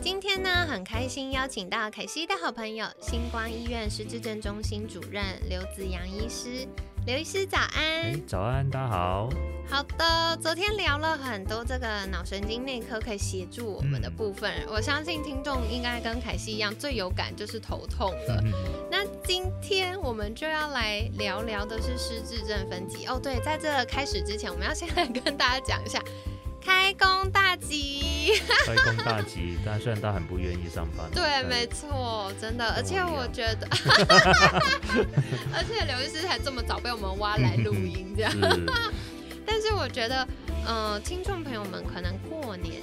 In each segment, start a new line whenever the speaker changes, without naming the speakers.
今天呢，很开心邀请到凯西的好朋友，星光医院失智症中心主任刘子阳医师。刘医师早安，
早安，大家好。
好的，昨天聊了很多这个脑神经内科可以协助我们的部分，我相信听众应该跟凯西一样，最有感就是头痛了。那今天我们就要来聊聊的是失智症分级哦。对，在这开始之前，我们要先来跟大家讲一下。开工大吉！
开工大吉！但虽然他很不愿意上班，
对，没错，真的。而且我觉得，而且刘医师才这么早被我们挖来录音，这样。但是我觉得，嗯，听众朋友们可能过年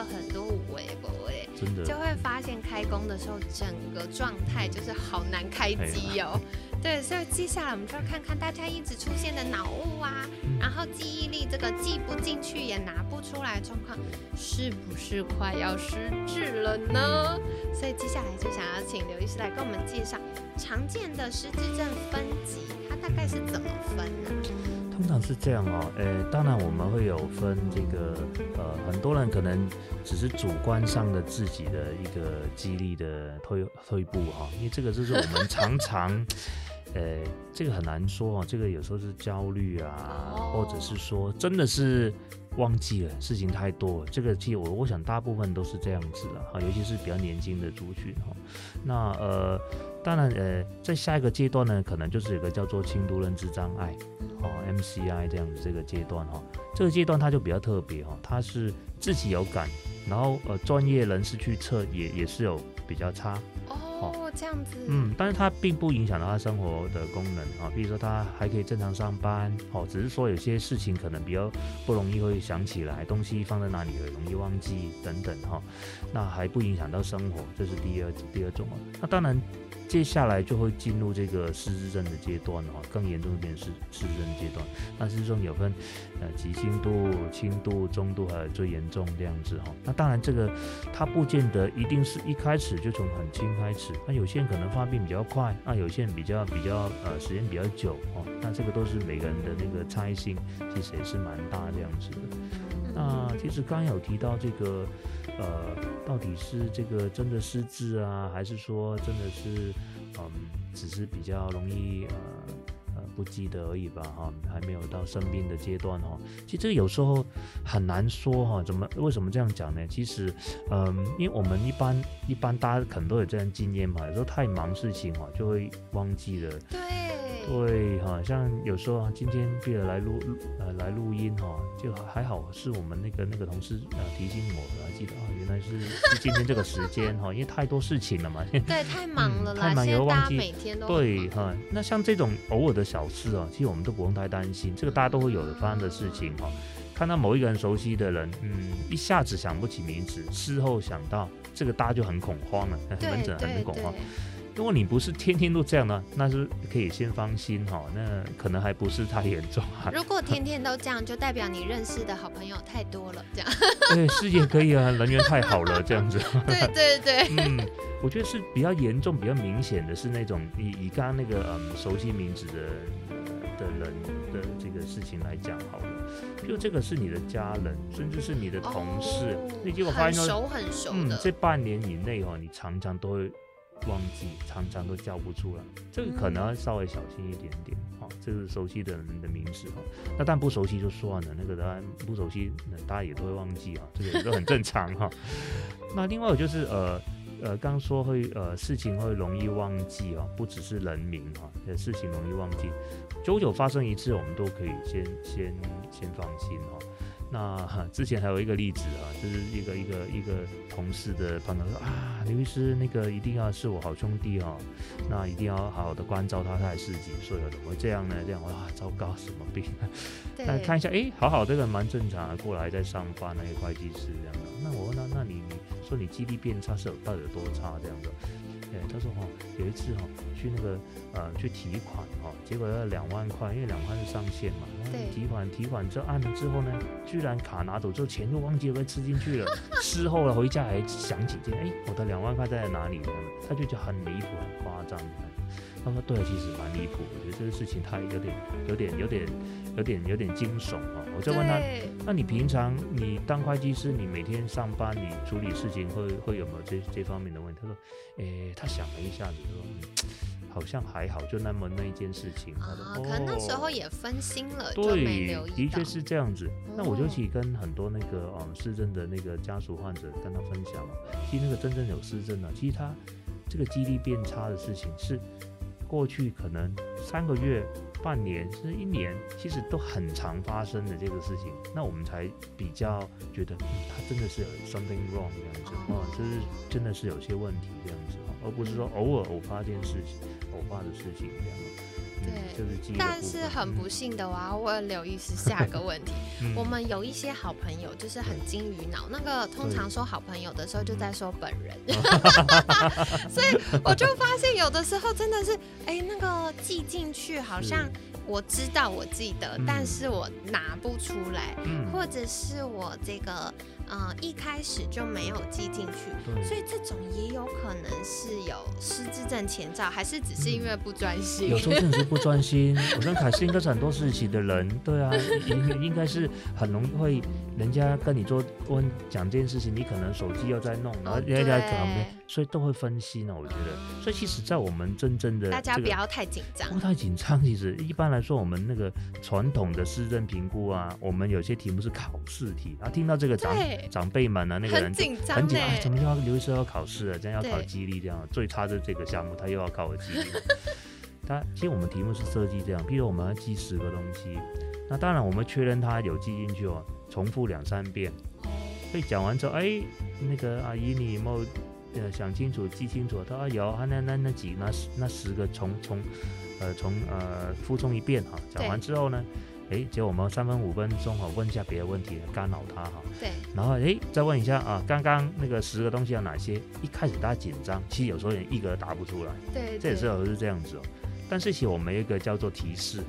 了很多五味不味，
真的，
就会发现开工的时候整个状态就是好难开机哦。对，所以接下来我们就要看看大家一直出现的脑雾啊，然后记忆力这个记不进去也拿不出来状况，是不是快要失智了呢？所以接下来就想要请刘医师来跟我们介绍常见的失智症分级，它大概是怎么分呢？
通常是这样哦，呃，当然我们会有分这个，呃，很多人可能只是主观上的自己的一个激励的退退步哈，因为这个就是我们常 常。呃，这个很难说哦，这个有时候是焦虑啊，或者是说真的是忘记了事情太多。这个其实我我想大部分都是这样子的哈，尤其是比较年轻的族群哈。那呃，当然呃，在下一个阶段呢，可能就是有个叫做轻度认知障碍哦 MCI 这样子这个阶段哈。这个阶段它就比较特别哈，它是自己有感，然后呃专业人士去测也也是有比较差。
哦，这样子。
嗯，但是它并不影响到他生活的功能啊，比如说他还可以正常上班，哦，只是说有些事情可能比较不容易会想起来，东西放在哪里很容易忘记等等哈，那还不影响到生活，这是第二第二种啊。那当然。接下来就会进入这个失智症的阶段哈，更严重一点是失智症阶段。那失智症有分呃急性度、轻度、中度还有最严重这样子哈。那当然这个它不见得一定是一开始就从很轻开始，那有些人可能发病比较快，那有些人比较比较呃时间比较久哦。那这个都是每个人的那个差异性，其实也是蛮大这样子的。那其实刚有提到这个。呃，到底是这个真的失智啊，还是说真的是，嗯，只是比较容易呃呃不记得而已吧？哈，还没有到生病的阶段哈。其实这个有时候很难说哈。怎么为什么这样讲呢？其实，嗯，因为我们一般一般大家可能都有这样经验嘛，有时候太忙事情哈，就会忘记了。
对。
对好，像有时候今天记得来录呃来录音哈，就还好是我们那个那个同事呃提醒我，还记得啊，原来是是今天这个时间哈，因为太多事情了嘛。
对，太忙了
太忙也会忘记。
每天都
对哈，那像这种偶尔的小事啊，其实我们都不用太担心，这个大家都会有的发生的事情哈。看到某一个人熟悉的人，嗯，一下子想不起名字，事后想到这个，大家就很恐慌了，门诊很恐慌。如果你不是天天都这样呢，那是可以先放心哈，那可能还不是太严重啊。
如果天天都这样，就代表你认识的好朋友太多了，这样。
对，事业可以啊，人缘太好了，这样子。
对对对。
嗯，我觉得是比较严重、比较明显的是那种以以刚刚那个嗯熟悉名字的的人的这个事情来讲好了，就这个是你的家人，甚至是你的同事，你结果发现
很熟很熟
嗯，这半年以内哈，你常常都会。忘记常常都叫不出来，这个可能要稍微小心一点点。好，这是熟悉的人的名字哈。那但不熟悉就算了，那个当然不熟悉，那大家也都会忘记啊，这个都很正常哈。那另外有就是呃呃，刚说会呃事情会容易忘记啊，不只是人名哈，事情容易忘记，久久发生一次，我们都可以先先先放心哈。那之前还有一个例子啊，就是一个一个一个同事的朋友说啊，刘医师那个一定要是我好兄弟哦，那一定要好好的关照他，他才十几岁了，怎么会这样呢？这样哇，糟糕，什么病？那看一下，哎，好好，这个蛮正常的，过来在上班，那些会计师这样的。那我问他，那你你说你记忆力变差是有到底有多差这样的？对，他说哈，有一次哈，去那个呃去提款哈，结果要两万块，因为两万是上限嘛。对。提款提款之后按了之后呢，居然卡拿走之后钱就忘记被吃进去了。事后了回家还想起这，哎，我的两万块在哪里？他就觉得很离谱，很夸张。他说对，其实蛮离谱，我觉得这个事情他有点有点有点有点有点惊悚啊。我就问他，那你平常你当会计师，你每天上班你处理事情会会有没有这这方面的问题？他说，诶，他想了一下子说，好像还好，就那么那一件事情。
啊，可能那时候也分心了，
对，的确是这样子。那我就去跟很多那个嗯失症的那个家属患者跟他分享了，其实那个真正有失症的，其实他这个记忆力变差的事情是。过去可能三个月、半年甚至一年，其实都很常发生的这个事情，那我们才比较觉得他真的是有 something wrong 这样子哦，就是真的是有些问题这样子而不是说偶尔偶发件事情、偶发的事情这样。
对，但是很不幸的，我要问刘医师下个问题。我们有一些好朋友，就是很金鱼脑，那个通常说好朋友的时候，就在说本人。所以我就发现，有的时候真的是，哎，那个记进去，好像我知道我记得，但是我拿不出来，或者是我这个。嗯，一开始就没有记进去，所以这种也有可能是有失智症前兆，还是只是因为不专心？
有时候真的是不专心。我跟凯斯应该是很多事情的人，对啊，应应该是很容易会人家跟你做问讲这件事情，你可能手机又在弄，然后人家在旁边。所以都会分析呢，我觉得。所以其实，在我们真正的
大家不要太紧张，
不太紧张。其实一般来说，我们那个传统的市政评估啊，我们有些题目是考试题，然后听到这个长长辈们啊，那个人很
紧张，很紧张，
怎么要刘医生要考试啊？这样要考记忆力，这样最差的这个项目，他又要考我记忆力。他其实我们题目是设计这样，比如我们要记十个东西，那当然我们确认他有记进去哦，重复两三遍。所以讲完之后，哎，那个阿姨你有没有？呃，想清楚，记清楚。他说有，他那那那几那十那十个从从，呃从呃复诵一遍哈。讲完之后呢，哎，就我们三分五分钟哈，问一下别的问题，干扰他哈。
对。
然后哎，再问一下啊，刚刚那个十个东西有哪些？一开始大家紧张，其实有时候也一个答不出来。
对。
这也是有是这样子哦。但是其实我们一个叫做提示，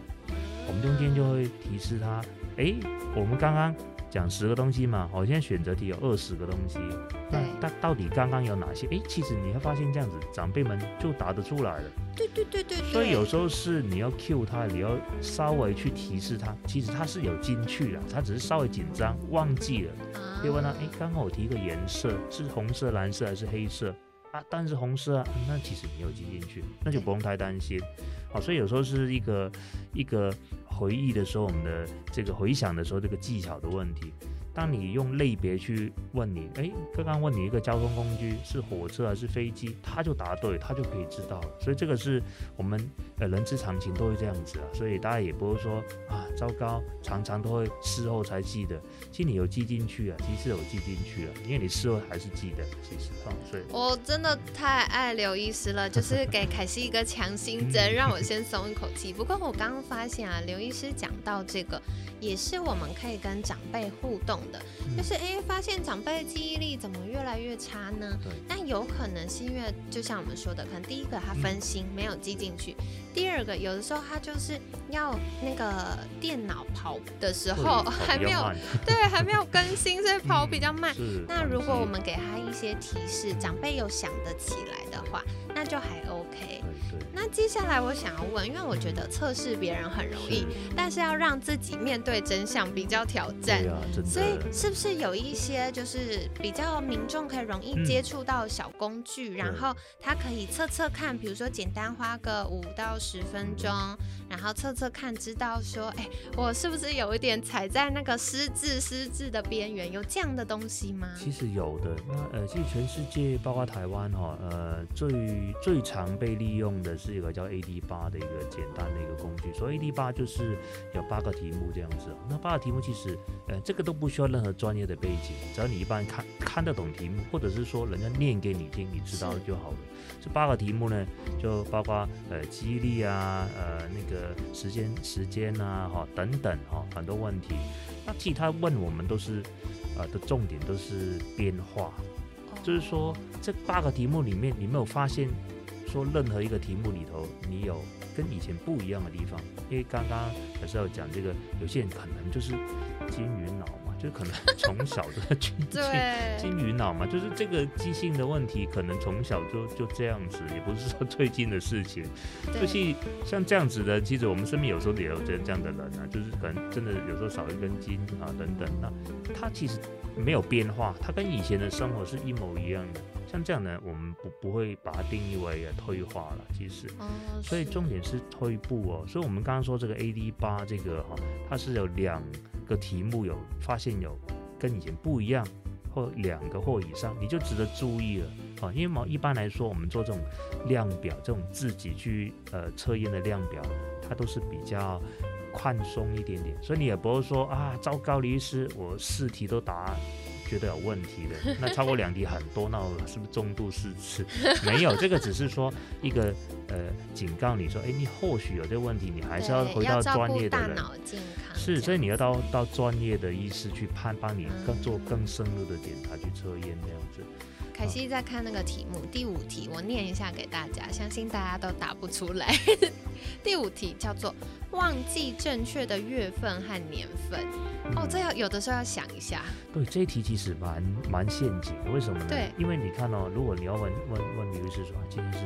我们中间就会提示他，哎，我们刚刚。讲十个东西嘛，我现在选择题有二十个东西，那但到底刚刚有哪些？哎，其实你会发现这样子，长辈们就答得出来了。
对对对对。
所以有时候是你要 cue 他，你要稍微去提示他，其实他是有进去了，他只是稍微紧张忘记了。可以问他，哎，刚刚我提一个颜色是红色、蓝色还是黑色啊？但是红色啊，那其实没有记进去，那就不用太担心。好，所以有时候是一个一个。回忆的时候，我们的这个回想的时候，这个技巧的问题。当你用类别去问你，哎，刚刚问你一个交通工具是火车还是飞机，他就答对，他就可以知道了。所以这个是我们呃人之常情，都会这样子啊。所以大家也不会说啊，糟糕，常常都会事后才记得。其实你有记进去啊，其实有记进去啊，因为你事后还是记得。其实啊，所以
我真的太爱刘医师了，就是给凯西一个强心针，让我先松一口气。不过我刚刚发现啊，刘医师讲到这个，也是我们可以跟长辈互动。的，就是哎，发现长辈的记忆力怎么越来越差呢？那有可能是因为，就像我们说的，可能第一个他分心没有记进去，第二个有的时候他就是要那个电脑跑的时候还没有，对，还没有更新，所以跑比较慢。那如果我们给他一些提示，长辈有想得起来的话，那就还 OK。那接下来我想要问，因为我觉得测试别人很容易，但是要让自己面对真相比较挑战，所以。是不是有一些就是比较民众可以容易接触到小工具，然后他可以测测看，比如说简单花个五到十分钟，然后测测看，知道说，哎，我是不是有一点踩在那个失智失智的边缘？有这样的东西吗？
其实有的。那呃，其实全世界包括台湾哈，呃，最最常被利用的是一个叫 AD 八的一个简单的一个工具。所以 AD 八就是有八个题目这样子。那八个题目其实，呃，这个都不需要任何专业的背景，只要你一般看看得懂题目，或者是说人家念给你听，你知道就好了。这八个题目呢，就包括呃记忆力啊，呃那个时间时间啊，哈等等哈很多问题。那其他问我们都是呃的重点都是变化，就是说这八个题目里面，你没有发现说任何一个题目里头你有跟以前不一样的地方？因为刚刚还是要讲这个，有些人可能就是金鱼脑嘛。就可能从小的 金金鱼脑嘛，就是这个记性的问题，可能从小就就这样子，也不是说最近的事情。就是像这样子的，其实我们身边有时候也有这这样的人啊，就是可能真的有时候少一根筋啊等等。那他其实没有变化，他跟以前的生活是一模一样的。像这样呢，我们不不会把它定义为退化了，其实。所以重点是退步哦。所以我们刚刚说这个 AD 八这个哈，它是有两。个题目有发现有跟以前不一样，或两个或以上，你就值得注意了啊！因为嘛，一般来说，我们做这种量表，这种自己去呃测验的量表，它都是比较宽松一点点，所以你也不会说啊，糟糕，律师，我试题都答。觉得有问题的，那超过两题很多，那我是不是中度失智？没有，这个只是说一个呃警告你说，哎，你或许有这个问题，你还是要回到专业的人。是，所以你要到到专业的医师去判，帮你更做更深入的检查去测验这样子。
凯西在看那个题目，第五题我念一下给大家，相信大家都答不出来。第五题叫做忘记正确的月份和年份。哦，这要有的时候要想一下。
对，这一题其实蛮蛮陷阱的，为什么呢？
对，
因为你看哦，如果你要问问问女律师说今天是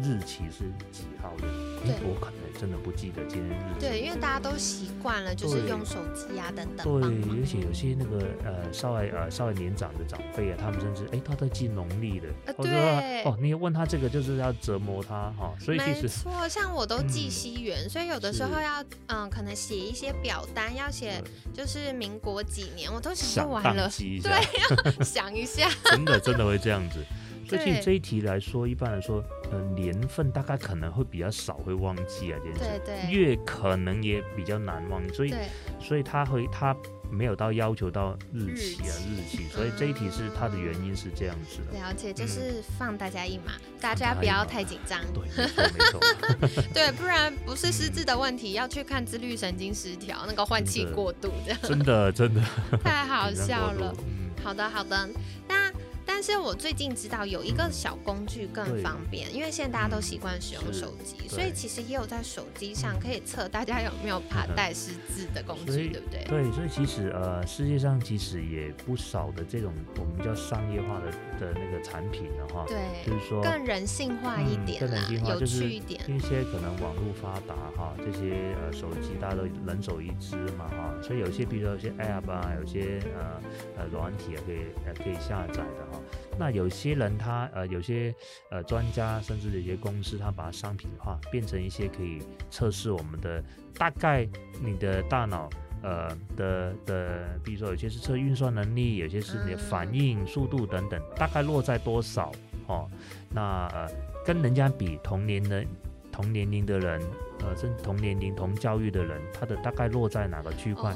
日期是几号的，
对，
我可能真的不记得今天日
期。对，因为大家都习惯了就是用手机啊等等。
对，而且有些那个呃稍微呃稍微年长的长辈啊，他们甚至哎他在记农历的。
呃，对。
哦，你问他这个就是要折磨他哈，所以其实
没错，像我都记西元，所以有的时候要嗯可能写一些表单，要写就是民国几年，我都写不完了。对，要 想一下。
真的真的会这样子。所以这一题来说，一般来说，呃，年份大概可能会比较少会忘记啊，这件事。
对对。
月可能也比较难忘，所以所以他会他。没有到要求到日期啊日期，所以这一题是它的原因是这样子的。
了解，就是放大家一马，大家不要太紧张。
对，没错。
对，不然不是失智的问题，要去看自律神经失调，那个换气过度的。
真的真的。
太好 笑了。好的好的，那。但是我最近知道有一个小工具更方便，因为现在大家都习惯使用手机，所以其实也有在手机上可以测大家有没有怕带失字的工具，对不对？
对，所以其实呃，世界上其实也不少的这种我们叫商业化的的那个产品的话，
对，
就是说
更人性化一点，
更人性化，
有趣一点。
一些可能网络发达哈，这些呃手机大家都人手一只嘛哈，所以有些比如说有些 App 啊，有些呃呃软体啊可以呃可以下载的哈。那有些人他呃有些呃专家甚至有些公司他把商品化，变成一些可以测试我们的大概你的大脑呃的的，比如说有些是测运算能力，有些是你的反应速度等等，大概落在多少哦？那呃跟人家比同年的同年龄的人，呃甚至同年龄同教育的人，他的大概落在哪个区块？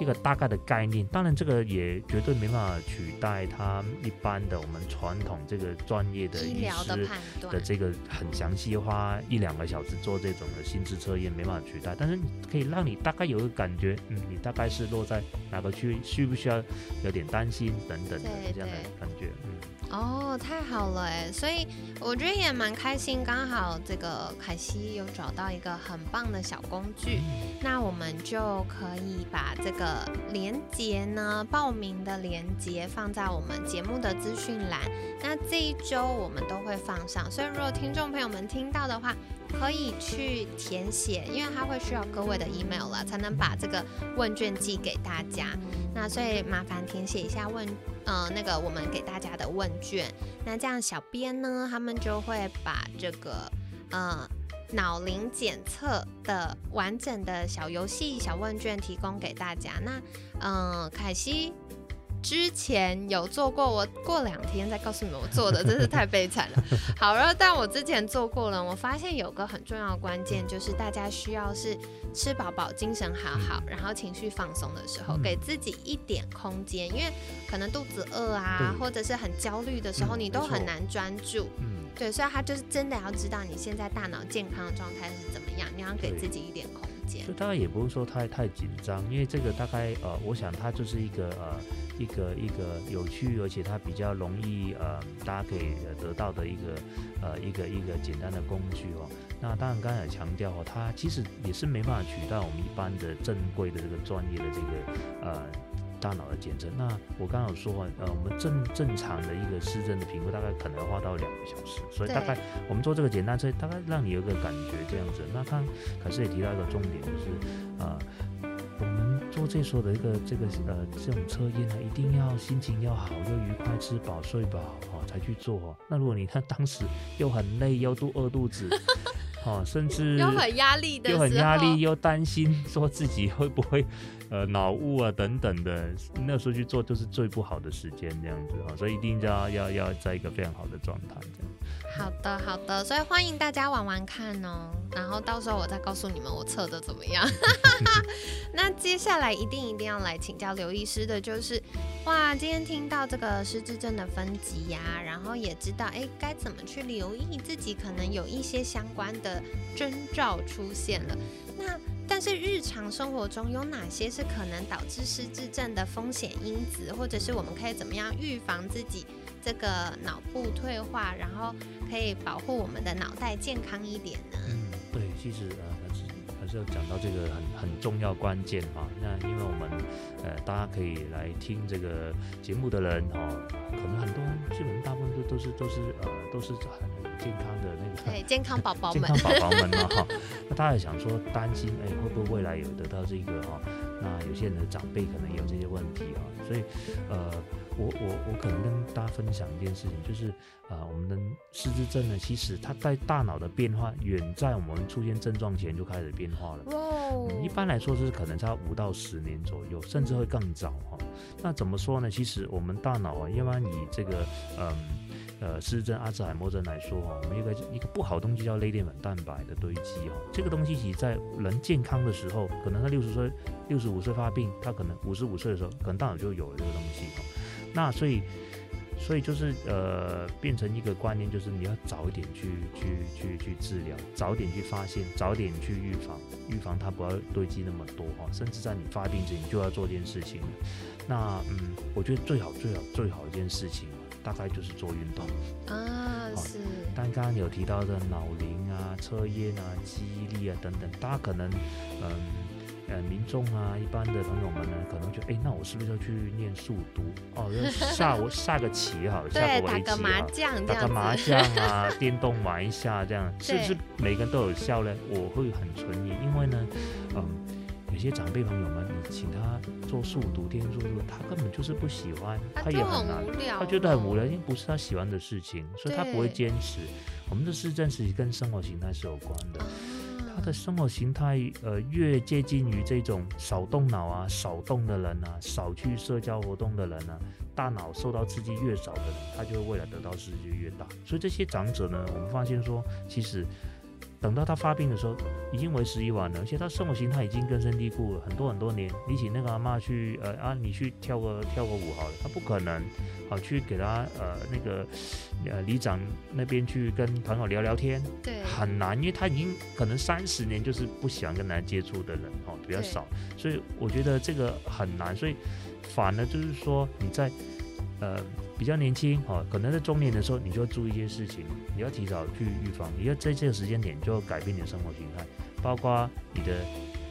一个大概的概念，当然这个也绝对没办法取代他一般的我们传统这个专业的医师的这个很详细花一两个小时做这种的心智测验，没办法取代。但是可以让你大概有个感觉，嗯，你大概是落在哪个区，需不需要有点担心等等的这样的感觉，嗯。
哦，太好了哎，所以我觉得也蛮开心，刚好这个凯西有找到一个很棒的小工具，那我们就可以把这个连接呢，报名的连接放在我们节目的资讯栏，那这一周我们都会放上，所以如果听众朋友们听到的话。可以去填写，因为它会需要各位的 email 了，才能把这个问卷寄给大家。那所以麻烦填写一下问，呃，那个我们给大家的问卷。那这样小编呢，他们就会把这个呃脑龄检测的完整的小游戏、小问卷提供给大家。那嗯，凯西。之前有做过，我过两天再告诉你们我做的，真是太悲惨了。好然后，但我之前做过了，我发现有个很重要的关键，就是大家需要是吃饱饱、精神好好，然后情绪放松的时候，给自己一点空间，因为可能肚子饿啊，或者是很焦虑的时候，你都很难专注。嗯，对，所以他就是真的要知道你现在大脑健康的状态是怎么样，你要给自己一点空间。
就大概也不用说太太紧张，因为这个大概呃，我想它就是一个呃。一个一个有趣，而且它比较容易呃，大家可以得到的一个呃一个一个简单的工具哦。那当然刚才也强调哦，它其实也是没办法取代我们一般的正规的这个专业的这个呃大脑的检测。那我刚刚有说呃，我们正正常的一个失真的评估大概可能要花到两个小时，所以大概我们做这个简单测，大概让你有个感觉这样子。那刚可是也提到一个重点就是呃。我们做这所的一个这个呃这种测验呢，一定要心情要好，又愉快，吃饱睡饱哦才去做。那如果你看 当时又很累，又肚饿肚子，哦，甚至
又很压力的，
又很压力，又担心说自己会不会呃脑雾啊等等的，那时候去做就是最不好的时间这样子啊，所以一定要要要在一个非常好的状态这样。
好的，好的，所以欢迎大家玩玩看哦，然后到时候我再告诉你们我测的怎么样。那接下来一定一定要来请教刘医师的就是，哇，今天听到这个失智症的分级呀，然后也知道哎该怎么去留意自己可能有一些相关的征兆出现了。那但是日常生活中有哪些是可能导致失智症的风险因子，或者是我们可以怎么样预防自己？这个脑部退化，然后可以保护我们的脑袋健康一点呢。
嗯，对，其实是要讲到这个很很重要关键哈。那因为我们呃大家可以来听这个节目的人哦，可能很多基本大部分都都是都是呃都是很健康的那个
对健康宝宝
们 健康宝宝们嘛哈。那大家也想说担心哎会不会未来有得到这个哈？那有些人的长辈可能有这些问题啊，所以呃。我我我可能跟大家分享一件事情，就是啊，我们的失智症呢，其实它在大脑的变化远在我们出现症状前就开始变化了。哦。一般来说是可能差五到十年左右，甚至会更早哈。那怎么说呢？其实我们大脑啊，要不然以这个嗯呃失真、阿兹海默症来说哈，我们一个一个不好东西叫类淀粉蛋白的堆积哈。这个东西其实在人健康的时候，可能他六十岁、六十五岁发病，他可能五十五岁的时候，可能大脑就有了这个东西哈。那所以，所以就是呃，变成一个观念，就是你要早一点去去去去治疗，早点去发现，早点去预防，预防它不要堆积那么多哈，甚至在你发病之前就要做一件事情。那嗯，我觉得最好最好最好一件事情，大概就是做运动
啊。是。
但刚刚有提到的脑龄啊、测验啊、记忆力啊等等，大家可能嗯。呃，民众啊，一般的朋友们呢，可能就哎，那我是不是要去念速读哦？下我 下个棋好，下个围棋
啊，
打个麻将啊，电动玩一下这样，是不是每个人都有效呢？我会很存疑，因为呢，嗯，有些长辈朋友们，你请他做速读、听速读，他根本就是不喜欢，他也很难，他觉得很无聊，因为不是他喜欢的事情，所以他不会坚持。我们的市政其实跟生活形态是有关的。他的生活形态，呃，越接近于这种少动脑啊、少动的人啊、少去社交活动的人啊，大脑受到刺激越少的人，他就会未来得到刺激越大。所以这些长者呢，我们发现说，其实。等到他发病的时候，已经为时已晚了，而且他生活形态已经根深蒂固了很多很多年。你请那个阿妈去，呃啊，你去跳个跳个舞好了，他不可能，好去给他呃那个呃里长那边去跟朋友聊聊天，
对，
很难，因为他已经可能三十年就是不喜欢跟人接触的人，哦，比较少，所以我觉得这个很难，所以反而就是说你在呃。比较年轻哦，可能在中年的时候，你就要注意一些事情，你要提早去预防，你要在这个时间点就要改变你的生活形态，包括你的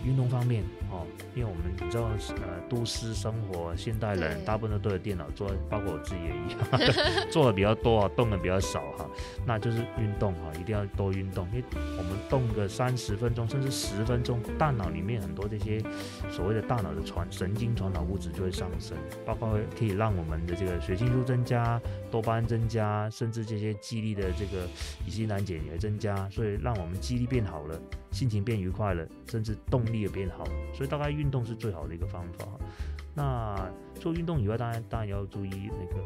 运动方面哦，因为我们你知道呃，都市生活现代人大部分都对着电脑做，包括我自己也一样，做的比较多啊，动的比较少哈。那就是运动哈，一定要多运动，因为我们动个三十分钟甚至十分钟，大脑里面很多这些所谓的大脑的传神经传导物质就会上升，包括可以让我们的这个血清素增加、多巴胺增加，甚至这些记忆力的这个乙酰胆碱也增加，所以让我们记忆力变好了，心情变愉快了，甚至动力也变好，所以大概运动是最好的一个方法。那做运动以外，当然当然要注意那个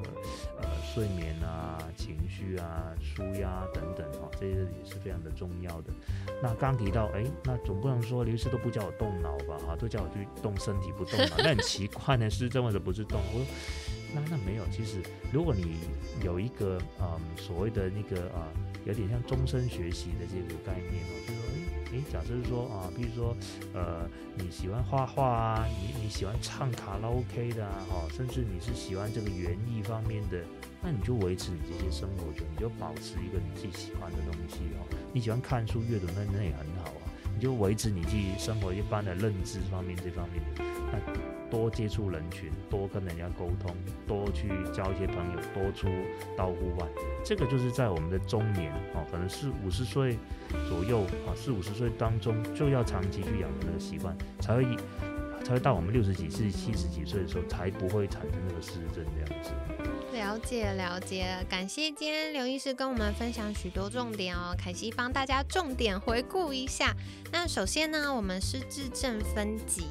呃睡眠啊、情绪啊、舒压等等哈，这些也是非常的重要的。那刚提到，哎，那总不能说刘师都不叫我动脑吧？哈，都叫我去动身体不动脑，那很奇怪呢，是这么的不是动？我说那那没有，其实如果你有一个嗯所谓的那个啊，有点像终身学习的这个概念哦，就是说。诶，假设说啊，比如说，呃，你喜欢画画啊，你你喜欢唱卡拉 OK 的啊，哈，甚至你是喜欢这个园艺方面的，那你就维持你这些生活中，你就保持一个你自己喜欢的东西哦。你喜欢看书阅读，那那也很好啊。你就维持你自己生活一般的认知方面这方面的，那。多接触人群，多跟人家沟通，多去交一些朋友，多出到户外，这个就是在我们的中年哦，可能是五十岁左右啊，四五十岁当中就要长期去养成那个习惯，才会才会到我们六十几岁、七十几岁的时候，才不会产生那个失智这样子。
了解了解，感谢今天刘医师跟我们分享许多重点哦，凯西帮大家重点回顾一下。那首先呢，我们失智症分级。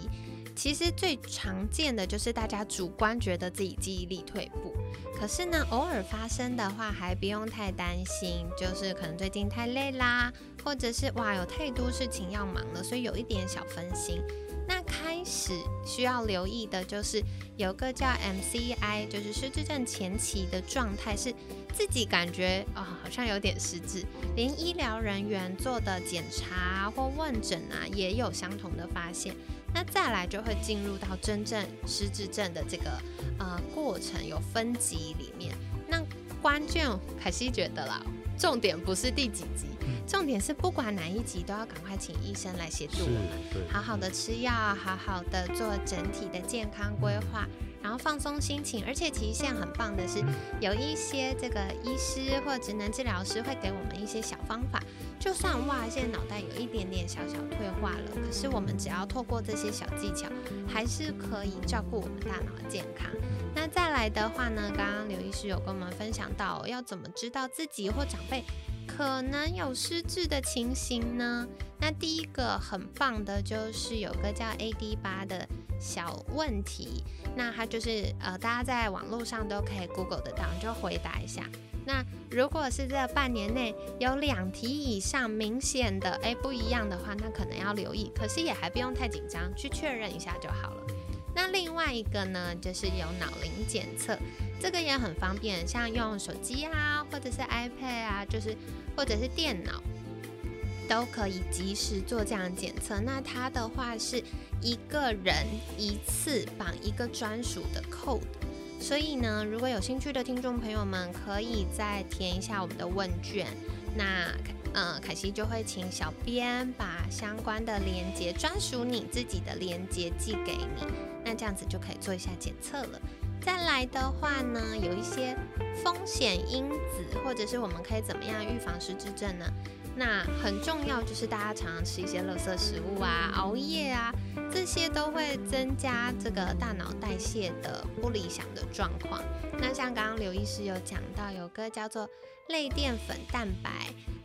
其实最常见的就是大家主观觉得自己记忆力退步，可是呢，偶尔发生的话还不用太担心，就是可能最近太累啦，或者是哇有太多事情要忙了，所以有一点小分心。那开始需要留意的就是有个叫 MCI，就是失智症前期的状态是自己感觉啊好像有点失智，连医疗人员做的检查或问诊啊也有相同的发现。那再来就会进入到真正失智症的这个呃过程，有分级里面。那关键凯西觉得啦，重点不是第几集，重点是不管哪一集都要赶快请医生来协助我们，好好的吃药，好好的做整体的健康规划。然后放松心情，而且其实现在很棒的是，有一些这个医师或职能治疗师会给我们一些小方法。就算哇，现在脑袋有一点点小小退化了，可是我们只要透过这些小技巧，还是可以照顾我们大脑的健康。那再来的话呢，刚刚刘医师有跟我们分享到，要怎么知道自己或长辈可能有失智的情形呢？那第一个很棒的就是有个叫 AD 八的。小问题，那它就是呃，大家在网络上都可以 Google 得到，就回答一下。那如果是这半年内有两题以上明显的哎不一样的话，那可能要留意，可是也还不用太紧张，去确认一下就好了。那另外一个呢，就是有脑龄检测，这个也很方便，像用手机啊，或者是 iPad 啊，就是或者是电脑。都可以及时做这样检测。那它的话是一个人一次绑一个专属的 code，所以呢，如果有兴趣的听众朋友们，可以再填一下我们的问卷。那嗯，凯西就会请小编把相关的连接，专属你自己的连接寄给你。那这样子就可以做一下检测了。再来的话呢，有一些风险因子，或者是我们可以怎么样预防失智症呢？那很重要，就是大家常常吃一些垃圾食物啊，熬夜啊，这些都会增加这个大脑代谢的不理想的状况。那像刚刚刘医师有讲到，有个叫做类淀粉蛋白。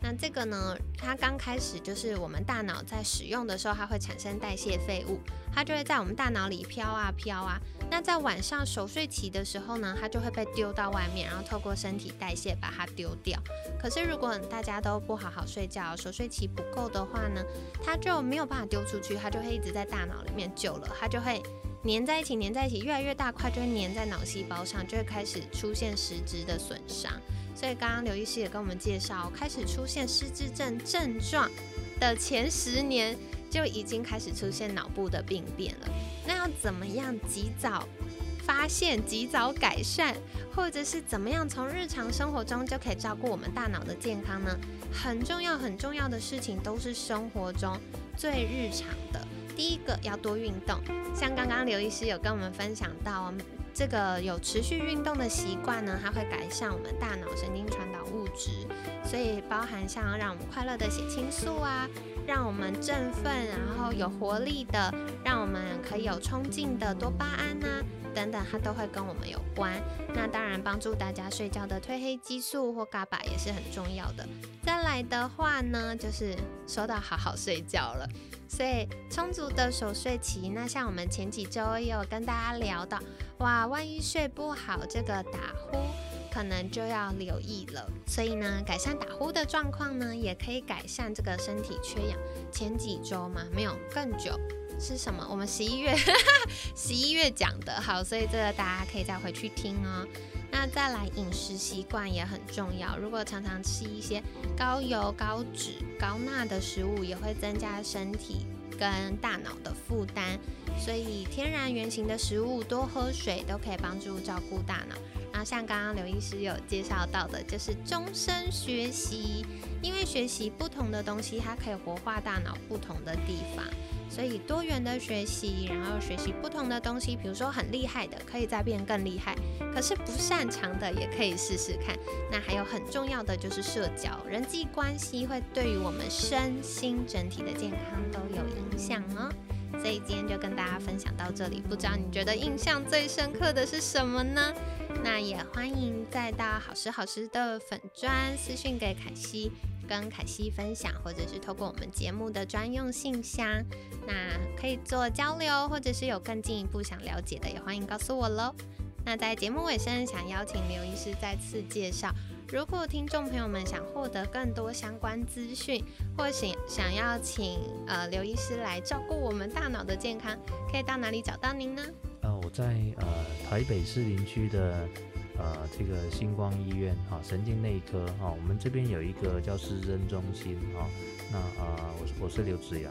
那这个呢，它刚开始就是我们大脑在使用的时候，它会产生代谢废物，它就会在我们大脑里飘啊飘啊。那在晚上熟睡期的时候呢，它就会被丢到外面，然后透过身体代谢把它丢掉。可是如果大家都不好好睡觉，熟睡期不够的话呢，它就没有办法丢出去，它就会一直在大脑里面久了，它就会粘在一起，粘在一起，越来越大块，就会粘在脑细胞上，就会开始出现实质的损伤。所以刚刚刘医师也跟我们介绍，开始出现失智症症状的前十年就已经开始出现脑部的病变了。那要怎么样及早发现、及早改善，或者是怎么样从日常生活中就可以照顾我们大脑的健康呢？很重要、很重要的事情都是生活中最日常的。第一个要多运动，像刚刚刘医师有跟我们分享到。这个有持续运动的习惯呢，它会改善我们大脑神经传导物质，所以包含像让我们快乐的血清素啊，让我们振奋，然后有活力的，让我们可以有冲劲的多巴胺呐。等等，它都会跟我们有关。那当然，帮助大家睡觉的褪黑激素或嘎巴也是很重要的。再来的话呢，就是说到好好睡觉了，所以充足的熟睡期。那像我们前几周也有跟大家聊到，哇，万一睡不好，这个打呼可能就要留意了。所以呢，改善打呼的状况呢，也可以改善这个身体缺氧。前几周嘛，没有更久。是什么？我们十一月 十一月讲的，好，所以这个大家可以再回去听哦。那再来饮食习惯也很重要，如果常常吃一些高油、高脂、高钠的食物，也会增加身体跟大脑的负担。所以天然原型的食物，多喝水都可以帮助照顾大脑。然后像刚刚刘医师有介绍到的，就是终身学习，因为学习不同的东西，它可以活化大脑不同的地方。所以多元的学习，然后学习不同的东西，比如说很厉害的，可以再变更厉害；可是不擅长的，也可以试试看。那还有很重要的就是社交，人际关系会对于我们身心整体的健康都有影响哦。所以今天就跟大家分享到这里，不知道你觉得印象最深刻的是什么呢？那也欢迎再到好时好时的粉砖私讯给凯西。跟凯西分享，或者是透过我们节目的专用信箱，那可以做交流，或者是有更进一步想了解的，也欢迎告诉我喽。那在节目尾声，想邀请刘医师再次介绍，如果听众朋友们想获得更多相关资讯，或想想要请呃刘医师来照顾我们大脑的健康，可以到哪里找到您呢？
呃，我在呃台北市林区的。呃，这个星光医院哈，神经内科哈，我们这边有一个叫失真中心哈。那啊，我我是刘子阳。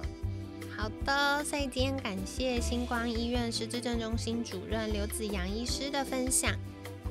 好的，所以今天感谢星光医院失智症中心主任刘子阳医师的分享。